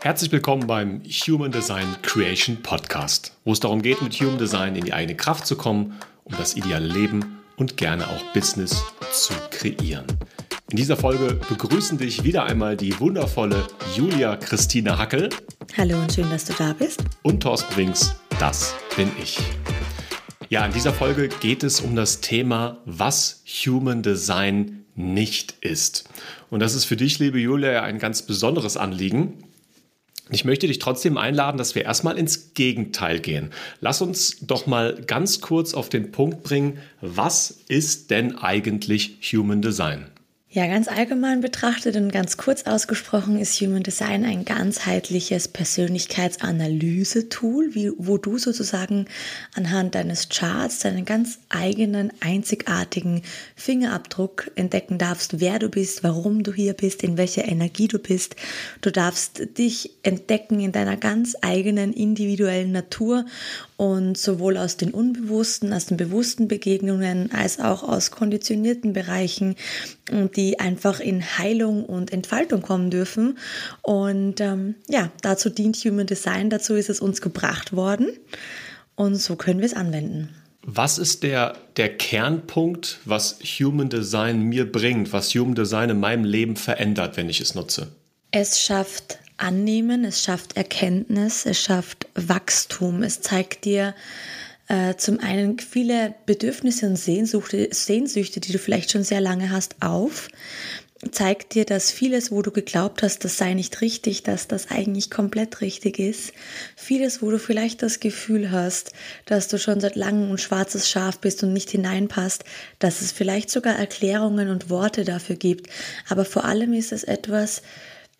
Herzlich willkommen beim Human Design Creation Podcast, wo es darum geht, mit Human Design in die eigene Kraft zu kommen, um das ideale Leben und gerne auch Business zu kreieren. In dieser Folge begrüßen dich wieder einmal die wundervolle Julia Christine Hackel. Hallo und schön, dass du da bist. Und Thorsten Winks, das bin ich. Ja, in dieser Folge geht es um das Thema, was Human Design nicht ist. Und das ist für dich, liebe Julia, ein ganz besonderes Anliegen, ich möchte dich trotzdem einladen, dass wir erstmal ins Gegenteil gehen. Lass uns doch mal ganz kurz auf den Punkt bringen, was ist denn eigentlich Human Design? Ja, ganz allgemein betrachtet und ganz kurz ausgesprochen ist Human Design ein ganzheitliches Persönlichkeitsanalyse-Tool, wo du sozusagen anhand deines Charts deinen ganz eigenen, einzigartigen Fingerabdruck entdecken darfst, wer du bist, warum du hier bist, in welcher Energie du bist. Du darfst dich entdecken in deiner ganz eigenen individuellen Natur und sowohl aus den unbewussten, aus den bewussten Begegnungen als auch aus konditionierten Bereichen, die einfach in Heilung und Entfaltung kommen dürfen. Und ähm, ja, dazu dient Human Design, dazu ist es uns gebracht worden und so können wir es anwenden. Was ist der, der Kernpunkt, was Human Design mir bringt, was Human Design in meinem Leben verändert, wenn ich es nutze? Es schafft Annehmen, es schafft Erkenntnis, es schafft Wachstum, es zeigt dir äh, zum einen viele Bedürfnisse und Sehnsüchte, Sehnsüchte, die du vielleicht schon sehr lange hast, auf zeigt dir, dass vieles, wo du geglaubt hast, das sei nicht richtig, dass das eigentlich komplett richtig ist. Vieles, wo du vielleicht das Gefühl hast, dass du schon seit langem ein schwarzes Schaf bist und nicht hineinpasst, dass es vielleicht sogar Erklärungen und Worte dafür gibt. Aber vor allem ist es etwas,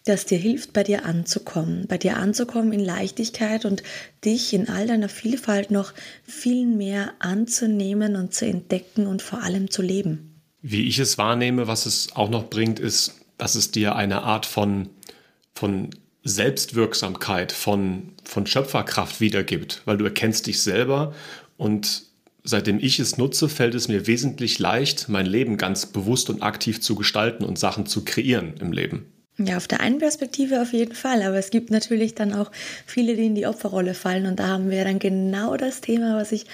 das dir hilft, bei dir anzukommen, bei dir anzukommen in Leichtigkeit und dich in all deiner Vielfalt noch viel mehr anzunehmen und zu entdecken und vor allem zu leben. Wie ich es wahrnehme, was es auch noch bringt, ist, dass es dir eine Art von, von Selbstwirksamkeit, von, von Schöpferkraft wiedergibt, weil du erkennst dich selber und seitdem ich es nutze, fällt es mir wesentlich leicht, mein Leben ganz bewusst und aktiv zu gestalten und Sachen zu kreieren im Leben. Ja, auf der einen Perspektive auf jeden Fall, aber es gibt natürlich dann auch viele, die in die Opferrolle fallen und da haben wir dann genau das Thema, was ich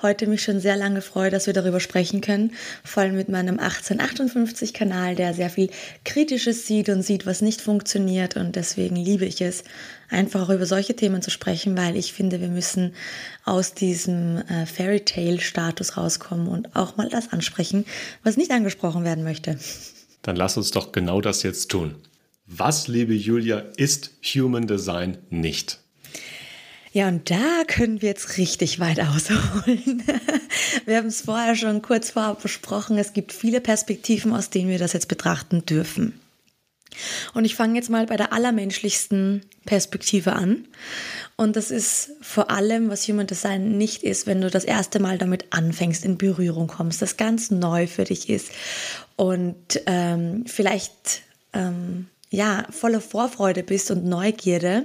heute mich schon sehr lange freue, dass wir darüber sprechen können, vor allem mit meinem 1858 Kanal, der sehr viel Kritisches sieht und sieht, was nicht funktioniert und deswegen liebe ich es, einfach auch über solche Themen zu sprechen, weil ich finde, wir müssen aus diesem äh, Fairy Tale Status rauskommen und auch mal das ansprechen, was nicht angesprochen werden möchte. Dann lass uns doch genau das jetzt tun. Was, liebe Julia, ist Human Design nicht? Ja, und da können wir jetzt richtig weit ausholen. Wir haben es vorher schon kurz vorab besprochen. Es gibt viele Perspektiven, aus denen wir das jetzt betrachten dürfen. Und ich fange jetzt mal bei der allermenschlichsten Perspektive an. Und das ist vor allem, was Human Design nicht ist, wenn du das erste Mal damit anfängst, in Berührung kommst, das ganz neu für dich ist. Und ähm, vielleicht ähm, ja, voller Vorfreude bist und Neugierde,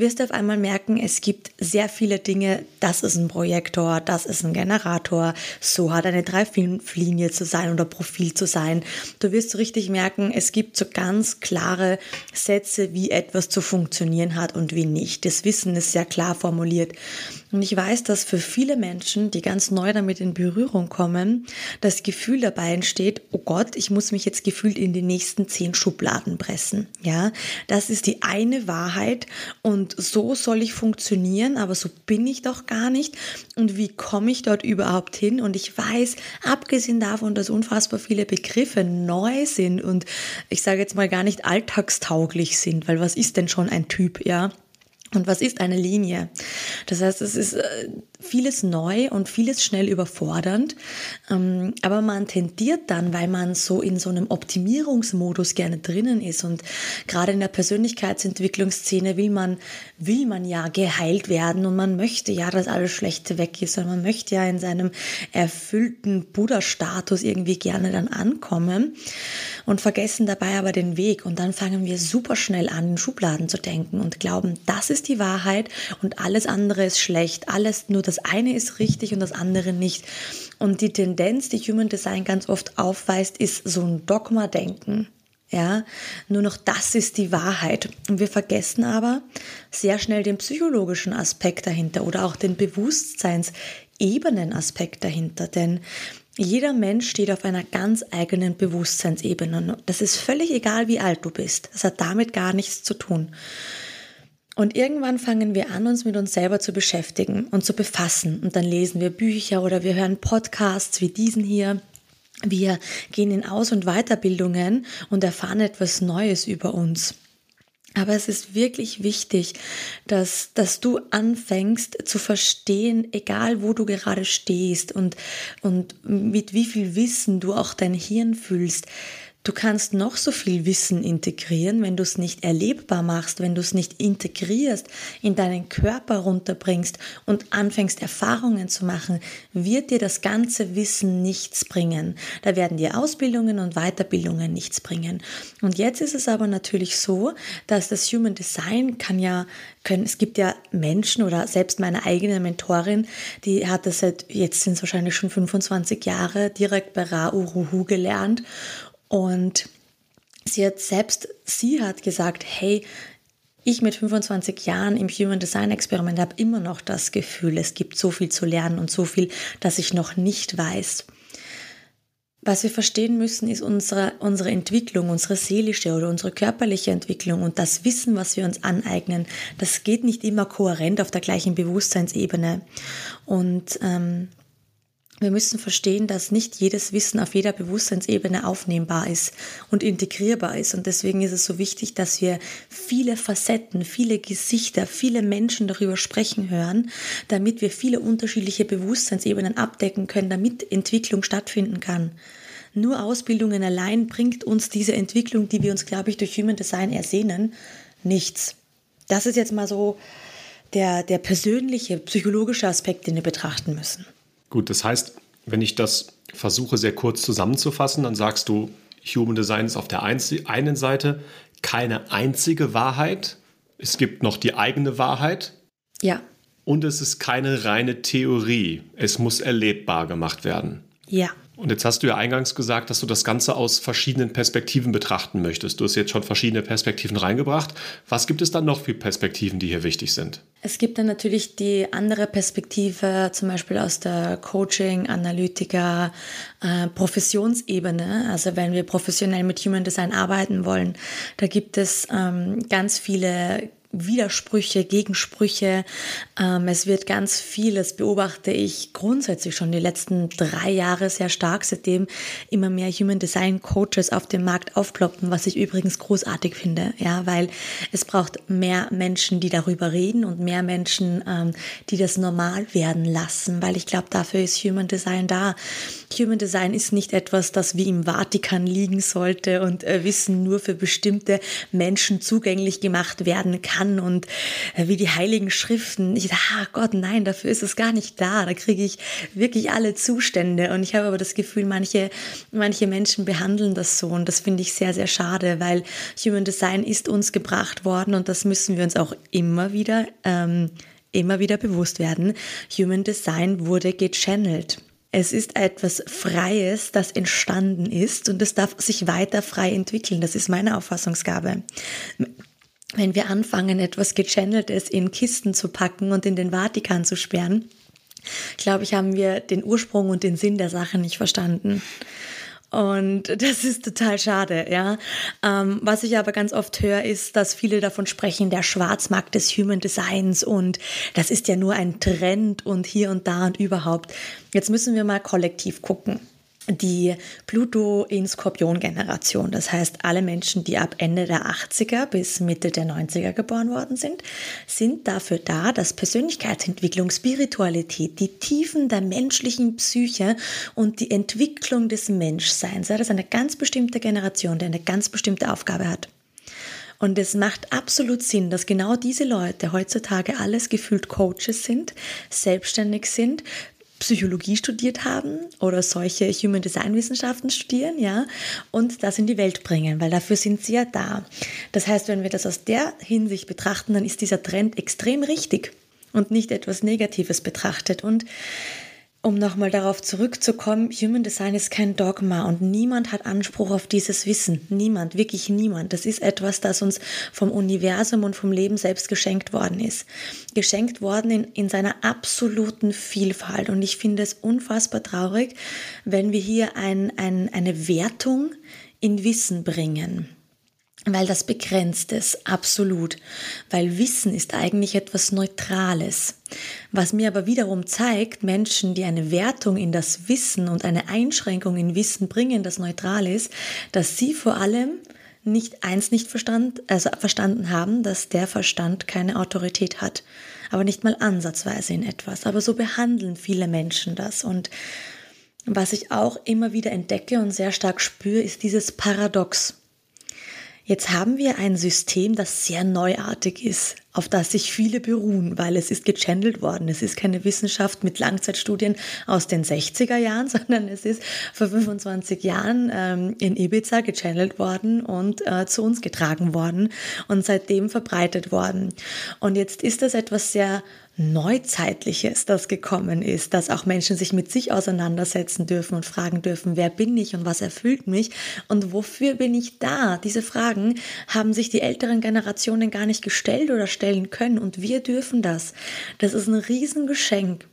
wirst du auf einmal merken, es gibt sehr viele Dinge. Das ist ein Projektor, das ist ein Generator, so hat eine Dreiflinie zu sein oder Profil zu sein. Du wirst so richtig merken, es gibt so ganz klare Sätze, wie etwas zu funktionieren hat und wie nicht. Das Wissen ist sehr klar formuliert. Und ich weiß, dass für viele Menschen, die ganz neu damit in Berührung kommen, das Gefühl dabei entsteht, oh Gott, ich muss mich jetzt gefühlt in die nächsten zehn Schubladen pressen. Ja, das ist die eine Wahrheit und so soll ich funktionieren, aber so bin ich doch gar nicht. Und wie komme ich dort überhaupt hin? Und ich weiß, abgesehen davon, dass unfassbar viele Begriffe neu sind und ich sage jetzt mal gar nicht alltagstauglich sind, weil was ist denn schon ein Typ, ja? Und was ist eine Linie? Das heißt, es ist äh, vieles neu und vieles schnell überfordernd. Ähm, aber man tendiert dann, weil man so in so einem Optimierungsmodus gerne drinnen ist und gerade in der Persönlichkeitsentwicklungsszene will man, will man ja geheilt werden und man möchte ja, dass alles Schlechte weg ist und man möchte ja in seinem erfüllten Buddha-Status irgendwie gerne dann ankommen und vergessen dabei aber den Weg und dann fangen wir super schnell an, in Schubladen zu denken und glauben, das ist die Wahrheit und alles andere ist schlecht, alles nur das eine ist richtig und das andere nicht. Und die Tendenz, die Human Design ganz oft aufweist, ist so ein Dogma-Denken. Ja, nur noch das ist die Wahrheit. Und wir vergessen aber sehr schnell den psychologischen Aspekt dahinter oder auch den Bewusstseinsebenenaspekt dahinter. Denn jeder Mensch steht auf einer ganz eigenen Bewusstseinsebene. Das ist völlig egal, wie alt du bist. Das hat damit gar nichts zu tun. Und irgendwann fangen wir an, uns mit uns selber zu beschäftigen und zu befassen. Und dann lesen wir Bücher oder wir hören Podcasts wie diesen hier wir gehen in Aus- und Weiterbildungen und erfahren etwas Neues über uns. Aber es ist wirklich wichtig, dass, dass du anfängst zu verstehen, egal wo du gerade stehst und, und mit wie viel Wissen du auch dein Hirn fühlst, Du kannst noch so viel Wissen integrieren, wenn du es nicht erlebbar machst, wenn du es nicht integrierst, in deinen Körper runterbringst und anfängst Erfahrungen zu machen, wird dir das ganze Wissen nichts bringen. Da werden dir Ausbildungen und Weiterbildungen nichts bringen. Und jetzt ist es aber natürlich so, dass das Human Design kann ja können, es gibt ja Menschen oder selbst meine eigene Mentorin, die hat das seit, jetzt sind es wahrscheinlich schon 25 Jahre direkt bei Ra Uruhu gelernt und sie hat selbst, sie hat gesagt, hey, ich mit 25 Jahren im Human Design Experiment habe immer noch das Gefühl, es gibt so viel zu lernen und so viel, das ich noch nicht weiß. Was wir verstehen müssen, ist unsere, unsere Entwicklung, unsere seelische oder unsere körperliche Entwicklung und das Wissen, was wir uns aneignen. Das geht nicht immer kohärent auf der gleichen Bewusstseinsebene. Und ähm, wir müssen verstehen, dass nicht jedes Wissen auf jeder Bewusstseinsebene aufnehmbar ist und integrierbar ist. Und deswegen ist es so wichtig, dass wir viele Facetten, viele Gesichter, viele Menschen darüber sprechen hören, damit wir viele unterschiedliche Bewusstseinsebenen abdecken können, damit Entwicklung stattfinden kann. Nur Ausbildungen allein bringt uns diese Entwicklung, die wir uns, glaube ich, durch Human Design ersehnen, nichts. Das ist jetzt mal so der, der persönliche, psychologische Aspekt, den wir betrachten müssen. Gut, das heißt, wenn ich das versuche sehr kurz zusammenzufassen, dann sagst du, Human Design ist auf der einen Seite keine einzige Wahrheit. Es gibt noch die eigene Wahrheit. Ja. Und es ist keine reine Theorie. Es muss erlebbar gemacht werden. Ja. Und jetzt hast du ja eingangs gesagt, dass du das Ganze aus verschiedenen Perspektiven betrachten möchtest. Du hast jetzt schon verschiedene Perspektiven reingebracht. Was gibt es dann noch für Perspektiven, die hier wichtig sind? Es gibt dann natürlich die andere Perspektive, zum Beispiel aus der Coaching, Analytiker, äh, Professionsebene. Also wenn wir professionell mit Human Design arbeiten wollen, da gibt es ähm, ganz viele Widersprüche, Gegensprüche. Ähm, es wird ganz viel, das beobachte ich grundsätzlich schon die letzten drei Jahre sehr stark, seitdem immer mehr Human Design Coaches auf dem Markt aufploppen, was ich übrigens großartig finde, ja, weil es braucht mehr Menschen, die darüber reden und mehr Menschen, ähm, die das normal werden lassen, weil ich glaube, dafür ist Human Design da. Human Design ist nicht etwas, das wie im Vatikan liegen sollte und äh, Wissen nur für bestimmte Menschen zugänglich gemacht werden kann kann und äh, wie die heiligen Schriften. Ich dachte, ah Gott, nein, dafür ist es gar nicht da. Da kriege ich wirklich alle Zustände. Und ich habe aber das Gefühl, manche, manche Menschen behandeln das so. Und das finde ich sehr, sehr schade, weil Human Design ist uns gebracht worden und das müssen wir uns auch immer wieder, ähm, immer wieder bewusst werden. Human Design wurde gechannelt. Es ist etwas Freies, das entstanden ist und es darf sich weiter frei entwickeln. Das ist meine Auffassungsgabe wenn wir anfangen, etwas Gechanneltes in Kisten zu packen und in den Vatikan zu sperren, glaube ich, haben wir den Ursprung und den Sinn der Sache nicht verstanden. Und das ist total schade, ja. Ähm, was ich aber ganz oft höre, ist, dass viele davon sprechen, der Schwarzmarkt des Human Designs und das ist ja nur ein Trend und hier und da und überhaupt. Jetzt müssen wir mal kollektiv gucken die Pluto in Skorpion-Generation. Das heißt, alle Menschen, die ab Ende der 80er bis Mitte der 90er geboren worden sind, sind dafür da, dass Persönlichkeitsentwicklung, Spiritualität, die Tiefen der menschlichen Psyche und die Entwicklung des Menschseins, das ist eine ganz bestimmte Generation, die eine ganz bestimmte Aufgabe hat. Und es macht absolut Sinn, dass genau diese Leute heutzutage alles gefühlt Coaches sind, selbstständig sind, Psychologie studiert haben oder solche Human Design Wissenschaften studieren, ja, und das in die Welt bringen, weil dafür sind sie ja da. Das heißt, wenn wir das aus der Hinsicht betrachten, dann ist dieser Trend extrem richtig und nicht etwas Negatives betrachtet. Und um nochmal darauf zurückzukommen, Human Design ist kein Dogma und niemand hat Anspruch auf dieses Wissen. Niemand, wirklich niemand. Das ist etwas, das uns vom Universum und vom Leben selbst geschenkt worden ist. Geschenkt worden in, in seiner absoluten Vielfalt. Und ich finde es unfassbar traurig, wenn wir hier ein, ein, eine Wertung in Wissen bringen weil das begrenzt ist, absolut. Weil Wissen ist eigentlich etwas Neutrales. Was mir aber wiederum zeigt, Menschen, die eine Wertung in das Wissen und eine Einschränkung in Wissen bringen, das neutral ist, dass sie vor allem nicht eins nicht verstand, also verstanden haben, dass der Verstand keine Autorität hat. Aber nicht mal ansatzweise in etwas. Aber so behandeln viele Menschen das. Und was ich auch immer wieder entdecke und sehr stark spüre, ist dieses Paradox. Jetzt haben wir ein System, das sehr neuartig ist, auf das sich viele beruhen, weil es ist gechannelt worden. Es ist keine Wissenschaft mit Langzeitstudien aus den 60er Jahren, sondern es ist vor 25 Jahren ähm, in Ibiza gechannelt worden und äh, zu uns getragen worden und seitdem verbreitet worden. Und jetzt ist das etwas sehr Neuzeitliches, das gekommen ist, dass auch Menschen sich mit sich auseinandersetzen dürfen und fragen dürfen, wer bin ich und was erfüllt mich und wofür bin ich da? Diese Fragen haben sich die älteren Generationen gar nicht gestellt oder stellen können und wir dürfen das. Das ist ein Riesengeschenk.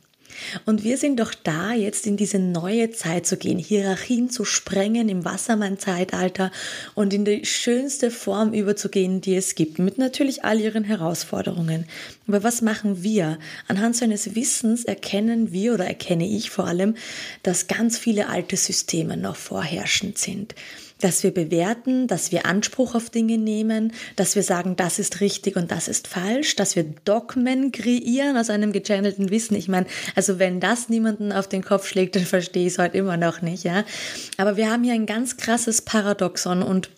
Und wir sind doch da, jetzt in diese neue Zeit zu gehen, Hierarchien zu sprengen im Wassermann-Zeitalter und in die schönste Form überzugehen, die es gibt, mit natürlich all ihren Herausforderungen. Aber was machen wir? Anhand seines Wissens erkennen wir oder erkenne ich vor allem, dass ganz viele alte Systeme noch vorherrschend sind dass wir bewerten, dass wir Anspruch auf Dinge nehmen, dass wir sagen, das ist richtig und das ist falsch, dass wir Dogmen kreieren aus einem gechannelten Wissen. Ich meine, also wenn das niemanden auf den Kopf schlägt, dann verstehe ich es heute immer noch nicht, ja. Aber wir haben hier ein ganz krasses Paradoxon und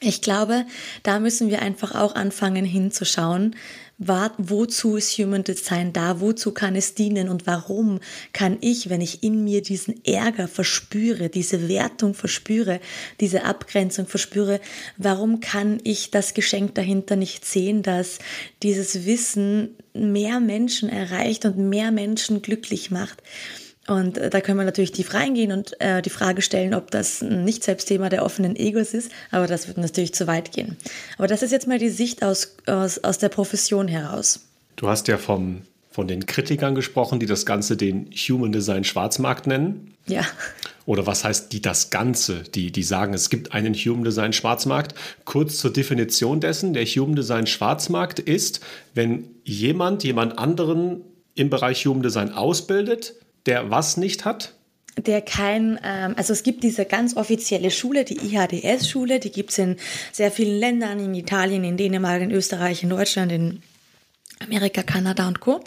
ich glaube, da müssen wir einfach auch anfangen hinzuschauen, wozu ist Human Design da? Wozu kann es dienen? Und warum kann ich, wenn ich in mir diesen Ärger verspüre, diese Wertung verspüre, diese Abgrenzung verspüre, warum kann ich das Geschenk dahinter nicht sehen, dass dieses Wissen mehr Menschen erreicht und mehr Menschen glücklich macht? Und äh, da können wir natürlich tief reingehen und äh, die Frage stellen, ob das ein Nicht-Selbstthema der offenen Egos ist, aber das wird natürlich zu weit gehen. Aber das ist jetzt mal die Sicht aus, aus, aus der Profession heraus. Du hast ja vom, von den Kritikern gesprochen, die das Ganze den Human Design Schwarzmarkt nennen. Ja. Oder was heißt die das Ganze? Die, die sagen, es gibt einen Human Design Schwarzmarkt. Kurz zur Definition dessen, der Human Design Schwarzmarkt ist, wenn jemand jemand anderen im Bereich Human Design ausbildet, der was nicht hat? der kein, ähm, also es gibt diese ganz offizielle Schule, die IHDS-Schule, die gibt es in sehr vielen Ländern, in Italien, in Dänemark, in Österreich, in Deutschland, in Amerika, Kanada und Co.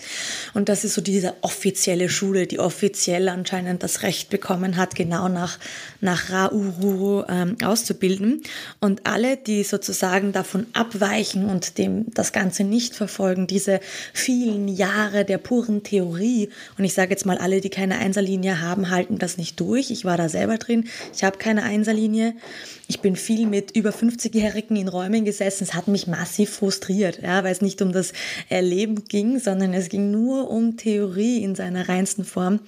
Und das ist so diese offizielle Schule, die offiziell anscheinend das Recht bekommen hat, genau nach, nach Ra-Uru ähm, auszubilden. Und alle, die sozusagen davon abweichen und dem das Ganze nicht verfolgen, diese vielen Jahre der puren Theorie, und ich sage jetzt mal, alle, die keine Einserlinie haben, halten das nicht durch. Ich war da selber drin. Ich habe keine Einserlinie. Ich bin viel mit über 50-Jährigen in Räumen gesessen. Es hat mich massiv frustriert, ja, weil es nicht um das Erleben ging, sondern es ging nur um Theorie in seiner reinsten Form.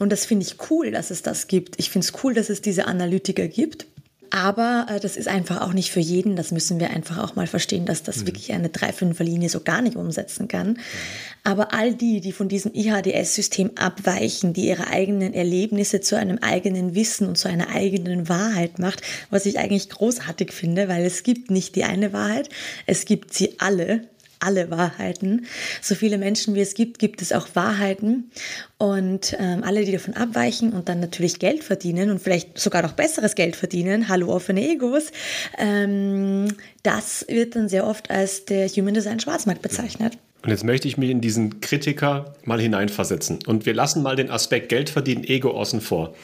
Und das finde ich cool, dass es das gibt. Ich finde es cool, dass es diese Analytiker gibt. Aber äh, das ist einfach auch nicht für jeden. Das müssen wir einfach auch mal verstehen, dass das mhm. wirklich eine 3-5er-Linie so gar nicht umsetzen kann. Aber all die, die von diesem IHDS-System abweichen, die ihre eigenen Erlebnisse zu einem eigenen Wissen und zu einer eigenen Wahrheit macht, was ich eigentlich großartig finde, weil es gibt nicht die eine Wahrheit, es gibt sie alle alle Wahrheiten. So viele Menschen wie es gibt, gibt es auch Wahrheiten. Und ähm, alle, die davon abweichen und dann natürlich Geld verdienen und vielleicht sogar noch besseres Geld verdienen, hallo offene Egos, ähm, das wird dann sehr oft als der Human Design Schwarzmarkt bezeichnet. Und jetzt möchte ich mich in diesen Kritiker mal hineinversetzen. Und wir lassen mal den Aspekt Geld verdienen, Ego außen vor.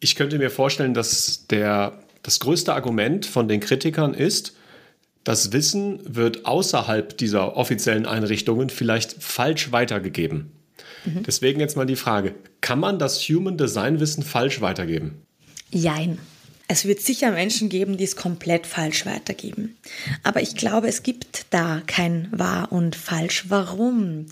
Ich könnte mir vorstellen, dass der, das größte Argument von den Kritikern ist, das Wissen wird außerhalb dieser offiziellen Einrichtungen vielleicht falsch weitergegeben. Mhm. Deswegen jetzt mal die Frage, kann man das Human Design Wissen falsch weitergeben? Jein. Es wird sicher Menschen geben, die es komplett falsch weitergeben. Aber ich glaube, es gibt da kein wahr und falsch. Warum?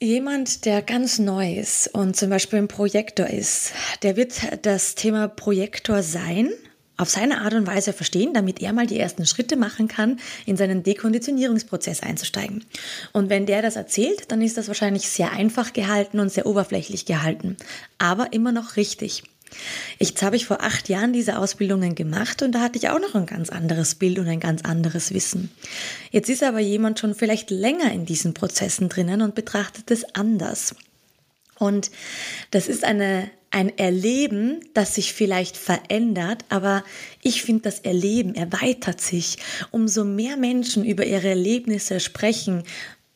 Jemand, der ganz neu ist und zum Beispiel ein Projektor ist, der wird das Thema Projektor sein auf seine Art und Weise verstehen, damit er mal die ersten Schritte machen kann, in seinen Dekonditionierungsprozess einzusteigen. Und wenn der das erzählt, dann ist das wahrscheinlich sehr einfach gehalten und sehr oberflächlich gehalten, aber immer noch richtig. Jetzt habe ich vor acht Jahren diese Ausbildungen gemacht und da hatte ich auch noch ein ganz anderes Bild und ein ganz anderes Wissen. Jetzt ist aber jemand schon vielleicht länger in diesen Prozessen drinnen und betrachtet es anders. Und das ist eine, ein Erleben, das sich vielleicht verändert, aber ich finde, das Erleben erweitert sich. Umso mehr Menschen über ihre Erlebnisse sprechen,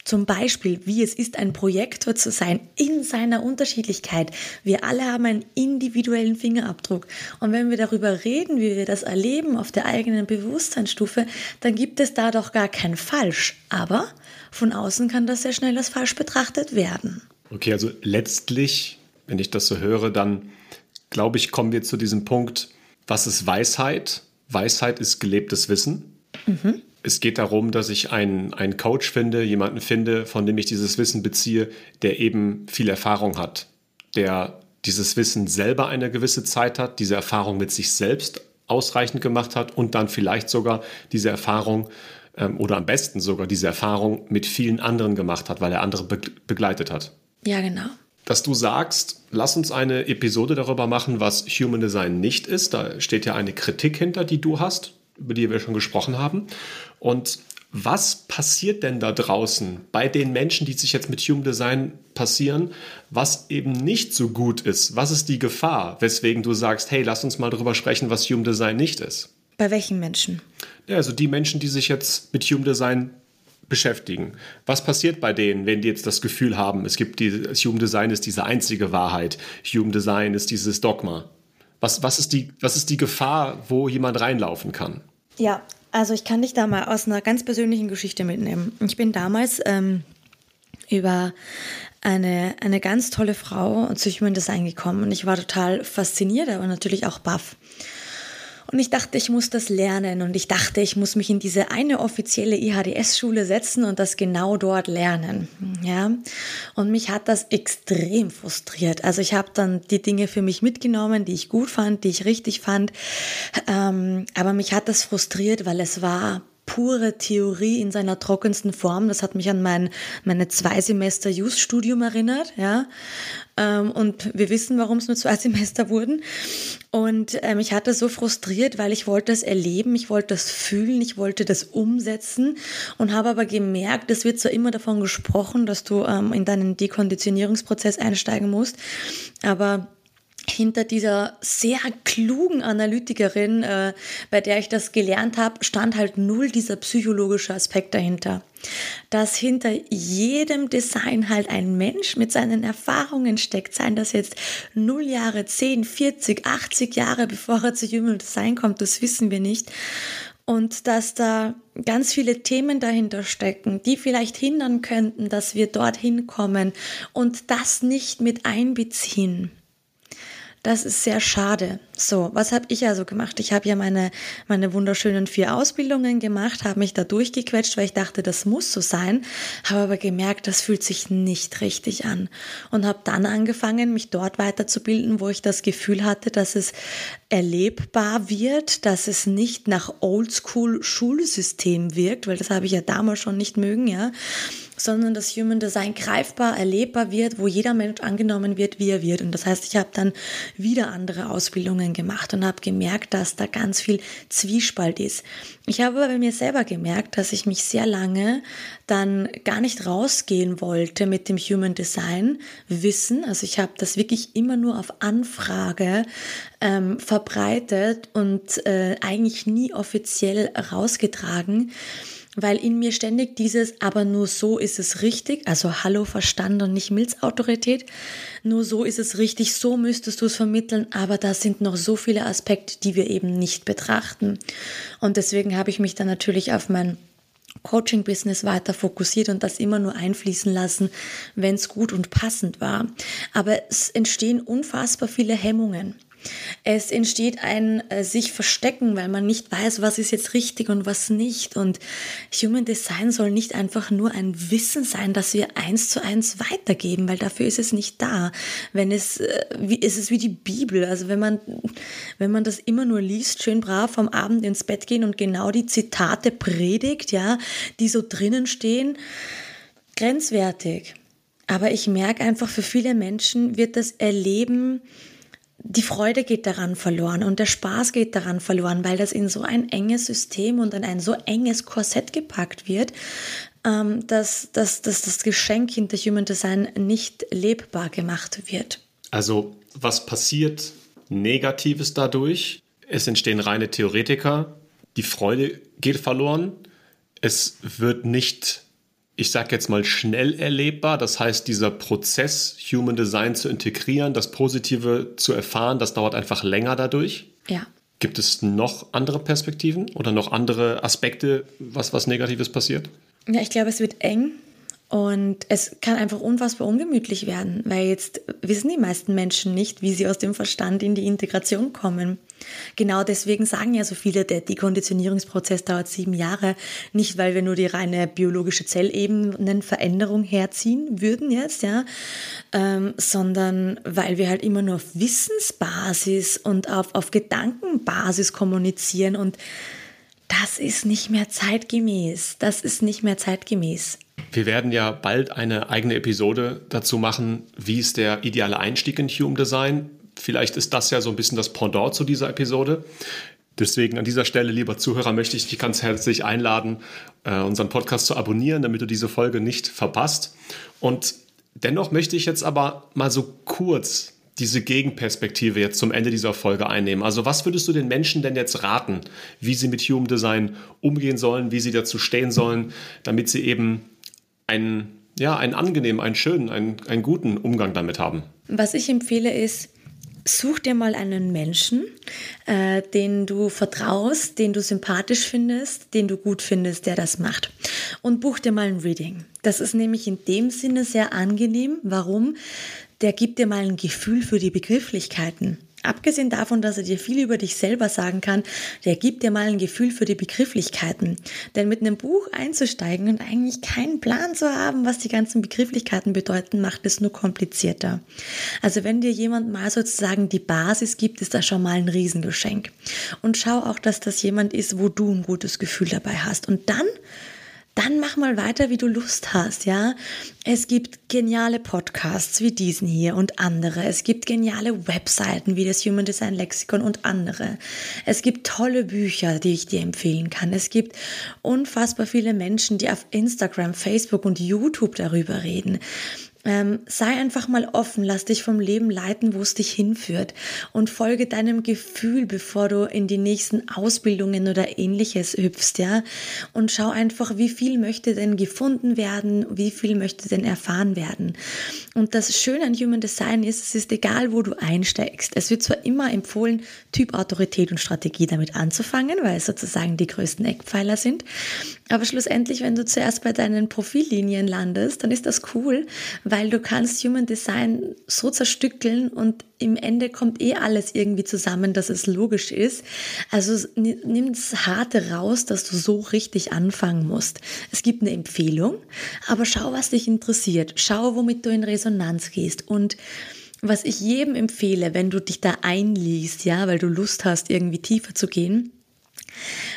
zum Beispiel, wie es ist, ein Projektor zu sein in seiner Unterschiedlichkeit. Wir alle haben einen individuellen Fingerabdruck. Und wenn wir darüber reden, wie wir das erleben auf der eigenen Bewusstseinsstufe, dann gibt es da doch gar kein Falsch. Aber von außen kann das sehr schnell als falsch betrachtet werden. Okay, also letztlich, wenn ich das so höre, dann glaube ich, kommen wir zu diesem Punkt, was ist Weisheit? Weisheit ist gelebtes Wissen. Mhm es geht darum, dass ich einen, einen Coach finde, jemanden finde, von dem ich dieses Wissen beziehe, der eben viel Erfahrung hat, der dieses Wissen selber eine gewisse Zeit hat, diese Erfahrung mit sich selbst ausreichend gemacht hat und dann vielleicht sogar diese Erfahrung ähm, oder am besten sogar diese Erfahrung mit vielen anderen gemacht hat, weil er andere be begleitet hat. Ja, genau. Dass du sagst, lass uns eine Episode darüber machen, was Human Design nicht ist. Da steht ja eine Kritik hinter, die du hast über die wir schon gesprochen haben. Und was passiert denn da draußen bei den Menschen, die sich jetzt mit Human Design passieren, was eben nicht so gut ist? Was ist die Gefahr, weswegen du sagst, hey, lass uns mal darüber sprechen, was Human Design nicht ist? Bei welchen Menschen? Ja, also die Menschen, die sich jetzt mit Human Design beschäftigen. Was passiert bei denen, wenn die jetzt das Gefühl haben, es gibt die, Human Design ist diese einzige Wahrheit, Human Design ist dieses Dogma? Was, was, ist die, was ist die Gefahr, wo jemand reinlaufen kann? Ja, also ich kann dich da mal aus einer ganz persönlichen Geschichte mitnehmen. Ich bin damals ähm, über eine, eine ganz tolle Frau zu Human Design gekommen und ich war total fasziniert, aber natürlich auch baff. Und ich dachte, ich muss das lernen und ich dachte, ich muss mich in diese eine offizielle IHDS-Schule setzen und das genau dort lernen. Ja, und mich hat das extrem frustriert. Also ich habe dann die Dinge für mich mitgenommen, die ich gut fand, die ich richtig fand. Ähm, aber mich hat das frustriert, weil es war pure Theorie in seiner trockensten Form. Das hat mich an mein meine zwei Semester Just-Studium erinnert, ja. Ähm, und wir wissen, warum es nur zwei Semester wurden. Und ähm, ich hatte so frustriert, weil ich wollte das erleben, ich wollte das fühlen, ich wollte das umsetzen und habe aber gemerkt, es wird zwar immer davon gesprochen, dass du ähm, in deinen Dekonditionierungsprozess einsteigen musst, aber hinter dieser sehr klugen Analytikerin, äh, bei der ich das gelernt habe, stand halt null dieser psychologische Aspekt dahinter. Dass hinter jedem Design halt ein Mensch mit seinen Erfahrungen steckt, seien das jetzt null Jahre, 10, 40, 80 Jahre, bevor er zu Human Design kommt, das wissen wir nicht. Und dass da ganz viele Themen dahinter stecken, die vielleicht hindern könnten, dass wir dorthin kommen und das nicht mit einbeziehen. Das ist sehr schade. So, was habe ich also gemacht? Ich habe ja meine, meine wunderschönen vier Ausbildungen gemacht, habe mich da durchgequetscht, weil ich dachte, das muss so sein, habe aber gemerkt, das fühlt sich nicht richtig an und habe dann angefangen, mich dort weiterzubilden, wo ich das Gefühl hatte, dass es erlebbar wird, dass es nicht nach Oldschool-Schulsystem wirkt, weil das habe ich ja damals schon nicht mögen, ja, sondern das Human Design greifbar, erlebbar wird, wo jeder Mensch angenommen wird, wie er wird. Und das heißt, ich habe dann wieder andere Ausbildungen gemacht und habe gemerkt, dass da ganz viel Zwiespalt ist. Ich habe bei mir selber gemerkt, dass ich mich sehr lange dann gar nicht rausgehen wollte mit dem Human Design Wissen. Also ich habe das wirklich immer nur auf Anfrage ähm, verbreitet und äh, eigentlich nie offiziell rausgetragen weil in mir ständig dieses, aber nur so ist es richtig, also Hallo Verstand und nicht Milzautorität, nur so ist es richtig, so müsstest du es vermitteln, aber da sind noch so viele Aspekte, die wir eben nicht betrachten. Und deswegen habe ich mich dann natürlich auf mein Coaching-Business weiter fokussiert und das immer nur einfließen lassen, wenn es gut und passend war. Aber es entstehen unfassbar viele Hemmungen. Es entsteht ein äh, sich verstecken, weil man nicht weiß, was ist jetzt richtig und was nicht. Und Human Design soll nicht einfach nur ein Wissen sein, das wir eins zu eins weitergeben, weil dafür ist es nicht da. Wenn es, äh, wie, ist es wie die Bibel. Also wenn man, wenn man das immer nur liest, schön brav am Abend ins Bett gehen und genau die Zitate predigt, ja, die so drinnen stehen, grenzwertig. Aber ich merke einfach, für viele Menschen wird das Erleben die Freude geht daran verloren und der Spaß geht daran verloren, weil das in so ein enges System und in ein so enges Korsett gepackt wird, ähm, dass, dass, dass das Geschenk hinter Human Design nicht lebbar gemacht wird. Also was passiert Negatives dadurch? Es entstehen reine Theoretiker, die Freude geht verloren, es wird nicht ich sage jetzt mal, schnell erlebbar. Das heißt, dieser Prozess, Human Design zu integrieren, das Positive zu erfahren, das dauert einfach länger dadurch. Ja. Gibt es noch andere Perspektiven oder noch andere Aspekte, was, was Negatives passiert? Ja, ich glaube, es wird eng. Und es kann einfach unfassbar ungemütlich werden, weil jetzt wissen die meisten Menschen nicht, wie sie aus dem Verstand in die Integration kommen. Genau deswegen sagen ja so viele, der Dekonditionierungsprozess dauert sieben Jahre. Nicht, weil wir nur die reine biologische Zellebenenveränderung herziehen würden jetzt, ja, ähm, sondern weil wir halt immer nur auf Wissensbasis und auf, auf Gedankenbasis kommunizieren und das ist nicht mehr zeitgemäß. Das ist nicht mehr zeitgemäß. Wir werden ja bald eine eigene Episode dazu machen, wie ist der ideale Einstieg in Human Design. Vielleicht ist das ja so ein bisschen das Pendant zu dieser Episode. Deswegen an dieser Stelle, lieber Zuhörer, möchte ich dich ganz herzlich einladen, äh, unseren Podcast zu abonnieren, damit du diese Folge nicht verpasst. Und dennoch möchte ich jetzt aber mal so kurz diese Gegenperspektive jetzt zum Ende dieser Folge einnehmen. Also was würdest du den Menschen denn jetzt raten, wie sie mit Human Design umgehen sollen, wie sie dazu stehen sollen, damit sie eben einen, ja, einen angenehmen, einen schönen, einen, einen guten Umgang damit haben. Was ich empfehle ist, such dir mal einen Menschen, äh, den du vertraust, den du sympathisch findest, den du gut findest, der das macht. Und buch dir mal ein Reading. Das ist nämlich in dem Sinne sehr angenehm. Warum? Der gibt dir mal ein Gefühl für die Begrifflichkeiten. Abgesehen davon, dass er dir viel über dich selber sagen kann, der gibt dir mal ein Gefühl für die Begrifflichkeiten. Denn mit einem Buch einzusteigen und eigentlich keinen Plan zu haben, was die ganzen Begrifflichkeiten bedeuten, macht es nur komplizierter. Also wenn dir jemand mal sozusagen die Basis gibt, ist das schon mal ein Riesengeschenk. Und schau auch, dass das jemand ist, wo du ein gutes Gefühl dabei hast. Und dann dann mach mal weiter, wie du Lust hast, ja. Es gibt geniale Podcasts wie diesen hier und andere. Es gibt geniale Webseiten wie das Human Design Lexikon und andere. Es gibt tolle Bücher, die ich dir empfehlen kann. Es gibt unfassbar viele Menschen, die auf Instagram, Facebook und YouTube darüber reden. Ähm, sei einfach mal offen, lass dich vom Leben leiten, wo es dich hinführt und folge deinem Gefühl, bevor du in die nächsten Ausbildungen oder ähnliches hüpfst, ja. Und schau einfach, wie viel möchte denn gefunden werden, wie viel möchte denn erfahren werden. Und das Schöne an Human Design ist, es ist egal, wo du einsteigst. Es wird zwar immer empfohlen, Typ Autorität und Strategie damit anzufangen, weil es sozusagen die größten Eckpfeiler sind. Aber schlussendlich, wenn du zuerst bei deinen Profillinien landest, dann ist das cool, weil du kannst Human Design so zerstückeln und im Ende kommt eh alles irgendwie zusammen, dass es logisch ist. Also nimm das Harte raus, dass du so richtig anfangen musst. Es gibt eine Empfehlung, aber schau, was dich interessiert. Schau, womit du in Resonanz gehst und was ich jedem empfehle, wenn du dich da einliest, ja, weil du Lust hast, irgendwie tiefer zu gehen,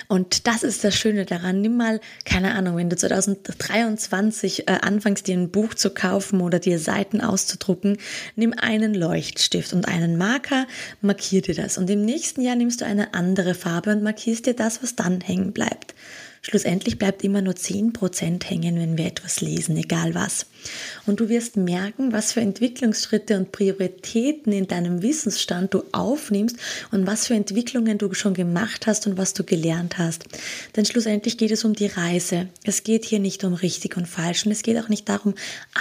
und das ist das Schöne daran. Nimm mal, keine Ahnung, wenn du 2023 äh, anfängst, dir ein Buch zu kaufen oder dir Seiten auszudrucken, nimm einen Leuchtstift und einen Marker, markier dir das. Und im nächsten Jahr nimmst du eine andere Farbe und markierst dir das, was dann hängen bleibt. Schlussendlich bleibt immer nur 10% hängen, wenn wir etwas lesen, egal was. Und du wirst merken, was für Entwicklungsschritte und Prioritäten in deinem Wissensstand du aufnimmst und was für Entwicklungen du schon gemacht hast und was du gelernt hast. Denn schlussendlich geht es um die Reise. Es geht hier nicht um richtig und falsch und es geht auch nicht darum,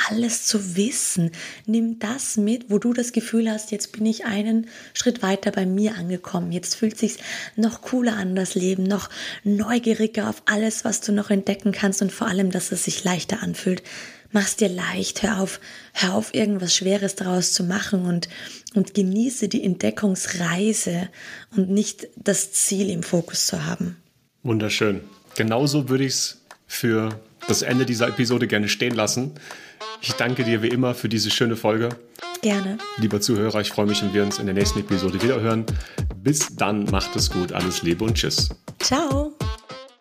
alles zu wissen. Nimm das mit, wo du das Gefühl hast, jetzt bin ich einen Schritt weiter bei mir angekommen. Jetzt fühlt sich noch cooler an, das Leben, noch neugieriger auf alles, was du noch entdecken kannst und vor allem, dass es sich leichter anfühlt. Mach's dir leicht, hör auf, hör auf, irgendwas Schweres daraus zu machen und, und genieße die Entdeckungsreise und nicht das Ziel im Fokus zu haben. Wunderschön. Genauso würde ich es für das Ende dieser Episode gerne stehen lassen. Ich danke dir wie immer für diese schöne Folge. Gerne. Lieber Zuhörer, ich freue mich, wenn wir uns in der nächsten Episode wiederhören. Bis dann, macht es gut, alles Liebe und Tschüss. Ciao.